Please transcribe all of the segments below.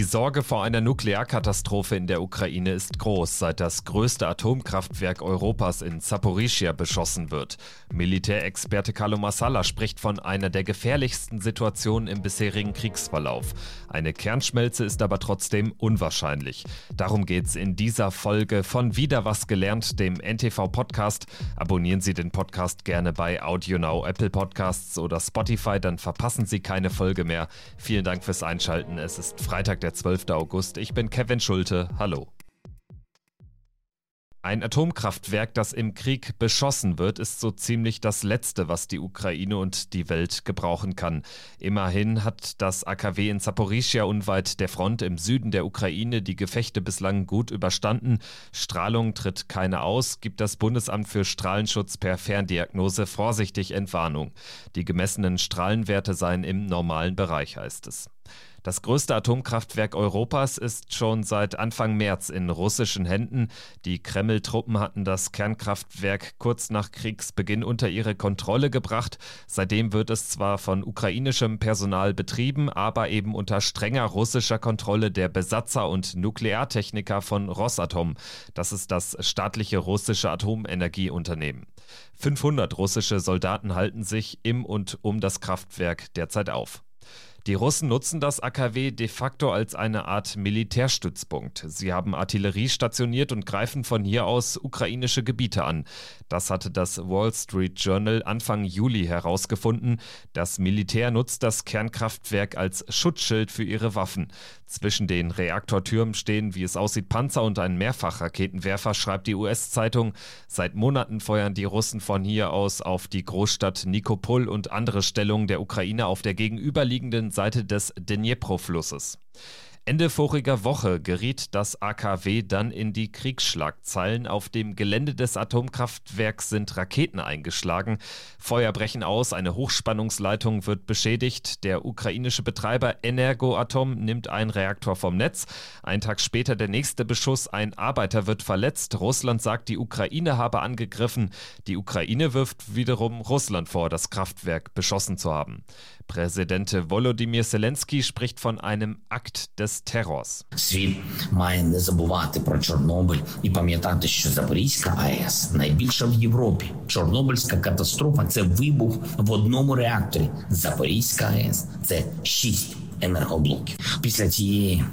Die Sorge vor einer Nuklearkatastrophe in der Ukraine ist groß, seit das größte Atomkraftwerk Europas in Zaporizhia beschossen wird. Militärexperte Carlo Massala spricht von einer der gefährlichsten Situationen im bisherigen Kriegsverlauf. Eine Kernschmelze ist aber trotzdem unwahrscheinlich. Darum geht es in dieser Folge von Wieder was gelernt, dem NTV Podcast. Abonnieren Sie den Podcast gerne bei AudioNow, Apple Podcasts oder Spotify, dann verpassen Sie keine Folge mehr. Vielen Dank fürs Einschalten. Es ist Freitag Freitag, der 12. August. Ich bin Kevin Schulte. Hallo. Ein Atomkraftwerk, das im Krieg beschossen wird, ist so ziemlich das Letzte, was die Ukraine und die Welt gebrauchen kann. Immerhin hat das AKW in Zaporizhia unweit der Front im Süden der Ukraine die Gefechte bislang gut überstanden. Strahlung tritt keine aus, gibt das Bundesamt für Strahlenschutz per Ferndiagnose vorsichtig Entwarnung. Die gemessenen Strahlenwerte seien im normalen Bereich, heißt es. Das größte Atomkraftwerk Europas ist schon seit Anfang März in russischen Händen. Die Kreml-Truppen hatten das Kernkraftwerk kurz nach Kriegsbeginn unter ihre Kontrolle gebracht. Seitdem wird es zwar von ukrainischem Personal betrieben, aber eben unter strenger russischer Kontrolle der Besatzer und Nukleartechniker von Rosatom. Das ist das staatliche russische Atomenergieunternehmen. 500 russische Soldaten halten sich im und um das Kraftwerk derzeit auf. Die Russen nutzen das AKW de facto als eine Art Militärstützpunkt. Sie haben Artillerie stationiert und greifen von hier aus ukrainische Gebiete an. Das hatte das Wall Street Journal Anfang Juli herausgefunden. Das Militär nutzt das Kernkraftwerk als Schutzschild für ihre Waffen. Zwischen den Reaktortürmen stehen, wie es aussieht, Panzer und ein Mehrfachraketenwerfer, schreibt die US-Zeitung. Seit Monaten feuern die Russen von hier aus auf die Großstadt Nikopol und andere Stellungen der Ukraine auf der gegenüberliegenden Seite des Dnipro-Flusses. Ende voriger Woche geriet das AKW dann in die Kriegsschlagzeilen. Auf dem Gelände des Atomkraftwerks sind Raketen eingeschlagen. Feuer brechen aus, eine Hochspannungsleitung wird beschädigt. Der ukrainische Betreiber Energoatom nimmt einen Reaktor vom Netz. Ein Tag später der nächste Beschuss, ein Arbeiter wird verletzt. Russland sagt, die Ukraine habe angegriffen. Die Ukraine wirft wiederum Russland vor, das Kraftwerk beschossen zu haben. Präsident Volodymyr Zelensky spricht von einem Akt des Terrors. Світ має не забувати про Чорнобиль і пам'ятати, що Запорізька АЕС найбільша в Європі. Чорнобильська катастрофа це вибух в одному реакторі. Запорізька АЕС це шість енергоблоків. Після цієї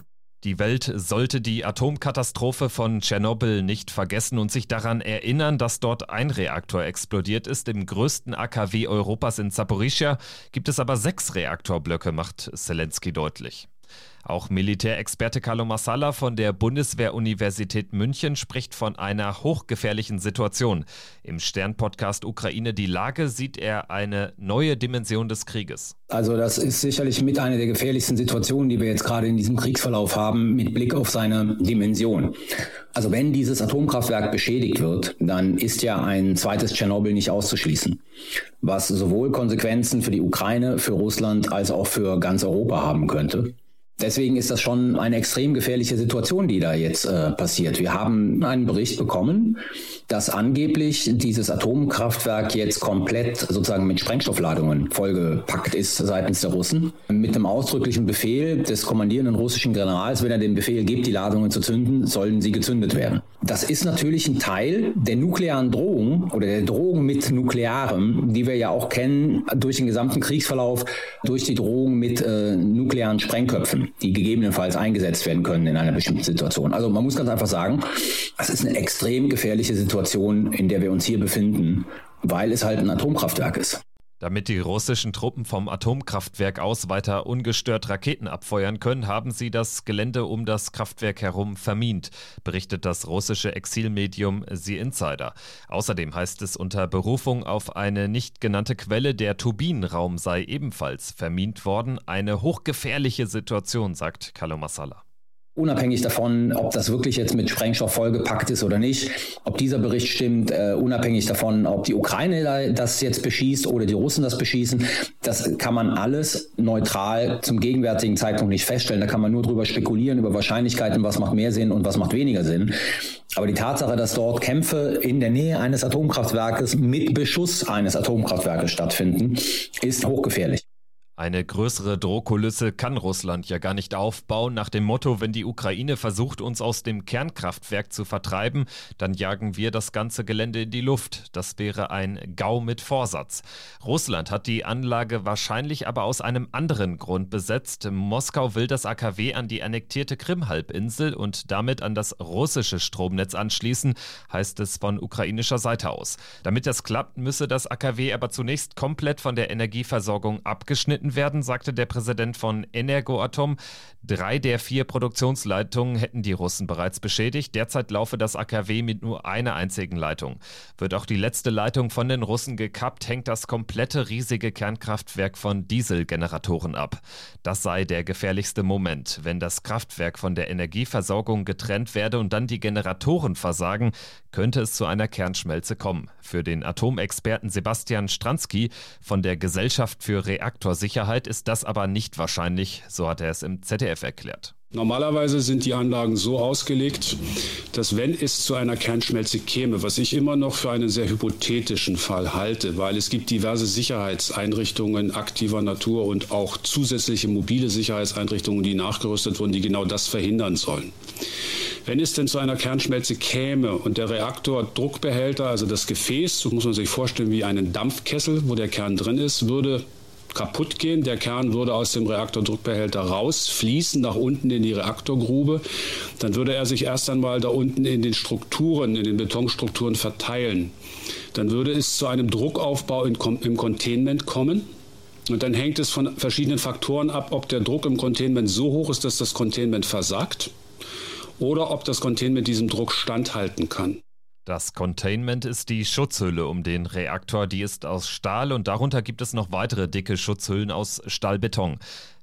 Die Welt sollte die Atomkatastrophe von Tschernobyl nicht vergessen und sich daran erinnern, dass dort ein Reaktor explodiert ist. Im größten AKW Europas in Zaporizhia gibt es aber sechs Reaktorblöcke, macht Zelensky deutlich. Auch Militärexperte Carlo Massala von der Bundeswehr-Universität München spricht von einer hochgefährlichen Situation. Im Stern-Podcast Ukraine die Lage sieht er eine neue Dimension des Krieges. Also das ist sicherlich mit einer der gefährlichsten Situationen, die wir jetzt gerade in diesem Kriegsverlauf haben, mit Blick auf seine Dimension. Also wenn dieses Atomkraftwerk beschädigt wird, dann ist ja ein zweites Tschernobyl nicht auszuschließen, was sowohl Konsequenzen für die Ukraine, für Russland als auch für ganz Europa haben könnte. Deswegen ist das schon eine extrem gefährliche Situation, die da jetzt äh, passiert. Wir haben einen Bericht bekommen, dass angeblich dieses Atomkraftwerk jetzt komplett sozusagen mit Sprengstoffladungen vollgepackt ist seitens der Russen. Mit dem ausdrücklichen Befehl des kommandierenden russischen Generals, wenn er den Befehl gibt, die Ladungen zu zünden, sollen sie gezündet werden. Das ist natürlich ein Teil der nuklearen Drohung oder der Drohung mit Nuklearem, die wir ja auch kennen durch den gesamten Kriegsverlauf, durch die Drohung mit äh, nuklearen Sprengköpfen die gegebenenfalls eingesetzt werden können in einer bestimmten Situation. Also man muss ganz einfach sagen, es ist eine extrem gefährliche Situation, in der wir uns hier befinden, weil es halt ein Atomkraftwerk ist. Damit die russischen Truppen vom Atomkraftwerk aus weiter ungestört Raketen abfeuern können, haben sie das Gelände um das Kraftwerk herum vermint, berichtet das russische Exilmedium The Insider. Außerdem heißt es unter Berufung auf eine nicht genannte Quelle, der Turbinenraum sei ebenfalls vermint worden. Eine hochgefährliche Situation, sagt Kalo Masala. Unabhängig davon, ob das wirklich jetzt mit Sprengstoff vollgepackt ist oder nicht, ob dieser Bericht stimmt, äh, unabhängig davon, ob die Ukraine das jetzt beschießt oder die Russen das beschießen, das kann man alles neutral zum gegenwärtigen Zeitpunkt nicht feststellen. Da kann man nur drüber spekulieren, über Wahrscheinlichkeiten, was macht mehr Sinn und was macht weniger Sinn. Aber die Tatsache, dass dort Kämpfe in der Nähe eines Atomkraftwerkes mit Beschuss eines Atomkraftwerkes stattfinden, ist hochgefährlich. Eine größere Drohkulisse kann Russland ja gar nicht aufbauen, nach dem Motto, wenn die Ukraine versucht, uns aus dem Kernkraftwerk zu vertreiben, dann jagen wir das ganze Gelände in die Luft. Das wäre ein GAU mit Vorsatz. Russland hat die Anlage wahrscheinlich aber aus einem anderen Grund besetzt. Moskau will das AKW an die annektierte Krim-Halbinsel und damit an das russische Stromnetz anschließen, heißt es von ukrainischer Seite aus. Damit das klappt, müsse das AKW aber zunächst komplett von der Energieversorgung abgeschnitten gehalten werden, sagte der Präsident von Energoatom. Drei der vier Produktionsleitungen hätten die Russen bereits beschädigt. Derzeit laufe das AKW mit nur einer einzigen Leitung. Wird auch die letzte Leitung von den Russen gekappt, hängt das komplette riesige Kernkraftwerk von Dieselgeneratoren ab. Das sei der gefährlichste Moment. Wenn das Kraftwerk von der Energieversorgung getrennt werde und dann die Generatoren versagen, könnte es zu einer Kernschmelze kommen. Für den Atomexperten Sebastian Stransky von der Gesellschaft für Reaktorsicherheit ist das aber nicht wahrscheinlich, so hat er es im ZDF erklärt. Normalerweise sind die Anlagen so ausgelegt, dass wenn es zu einer Kernschmelze käme, was ich immer noch für einen sehr hypothetischen Fall halte, weil es gibt diverse Sicherheitseinrichtungen aktiver Natur und auch zusätzliche mobile Sicherheitseinrichtungen, die nachgerüstet wurden, die genau das verhindern sollen. Wenn es denn zu einer Kernschmelze käme und der Reaktor Druckbehälter, also das Gefäß, so muss man sich vorstellen wie einen Dampfkessel, wo der Kern drin ist, würde kaputt gehen. Der Kern würde aus dem Reaktordruckbehälter rausfließen, nach unten in die Reaktorgrube. Dann würde er sich erst einmal da unten in den Strukturen, in den Betonstrukturen verteilen. Dann würde es zu einem Druckaufbau im Containment kommen. Und dann hängt es von verschiedenen Faktoren ab, ob der Druck im Containment so hoch ist, dass das Containment versagt oder ob das Containment diesem Druck standhalten kann. Das Containment ist die Schutzhülle um den Reaktor, die ist aus Stahl und darunter gibt es noch weitere dicke Schutzhüllen aus Stahlbeton.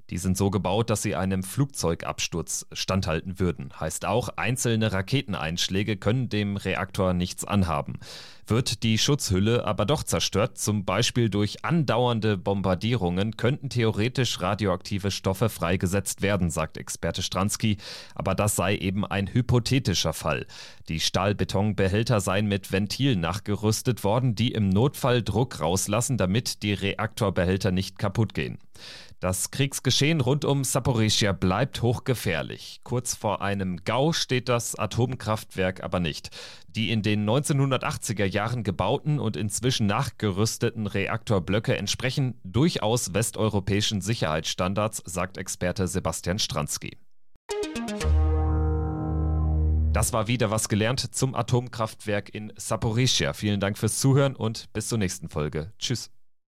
Die sind so gebaut, dass sie einem Flugzeugabsturz standhalten würden. Heißt auch, einzelne Raketeneinschläge können dem Reaktor nichts anhaben. Wird die Schutzhülle aber doch zerstört, zum Beispiel durch andauernde Bombardierungen, könnten theoretisch radioaktive Stoffe freigesetzt werden, sagt Experte Stransky. Aber das sei eben ein hypothetischer Fall. Die Stahlbetonbehälter seien mit Ventilen nachgerüstet worden, die im Notfall Druck rauslassen, damit die Reaktorbehälter nicht kaputt gehen. Das Kriegsgeschehen rund um Saporischia bleibt hochgefährlich. Kurz vor einem GAU steht das Atomkraftwerk aber nicht. Die in den 1980er Jahren gebauten und inzwischen nachgerüsteten Reaktorblöcke entsprechen durchaus westeuropäischen Sicherheitsstandards, sagt Experte Sebastian Stransky. Das war wieder was gelernt zum Atomkraftwerk in Saporischia. Vielen Dank fürs Zuhören und bis zur nächsten Folge. Tschüss.